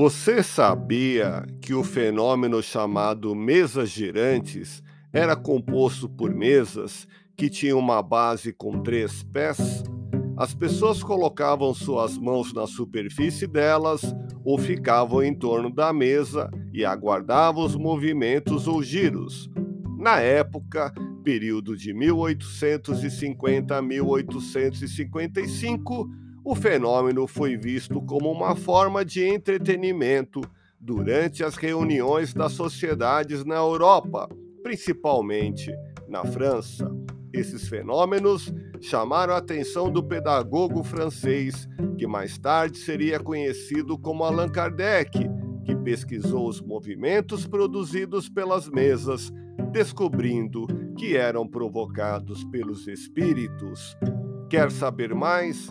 Você sabia que o fenômeno chamado mesas girantes era composto por mesas que tinham uma base com três pés? As pessoas colocavam suas mãos na superfície delas ou ficavam em torno da mesa e aguardavam os movimentos ou giros. Na época, período de 1850 a 1855, o fenômeno foi visto como uma forma de entretenimento durante as reuniões das sociedades na Europa, principalmente na França. Esses fenômenos chamaram a atenção do pedagogo francês, que mais tarde seria conhecido como Allan Kardec, que pesquisou os movimentos produzidos pelas mesas, descobrindo que eram provocados pelos espíritos. Quer saber mais?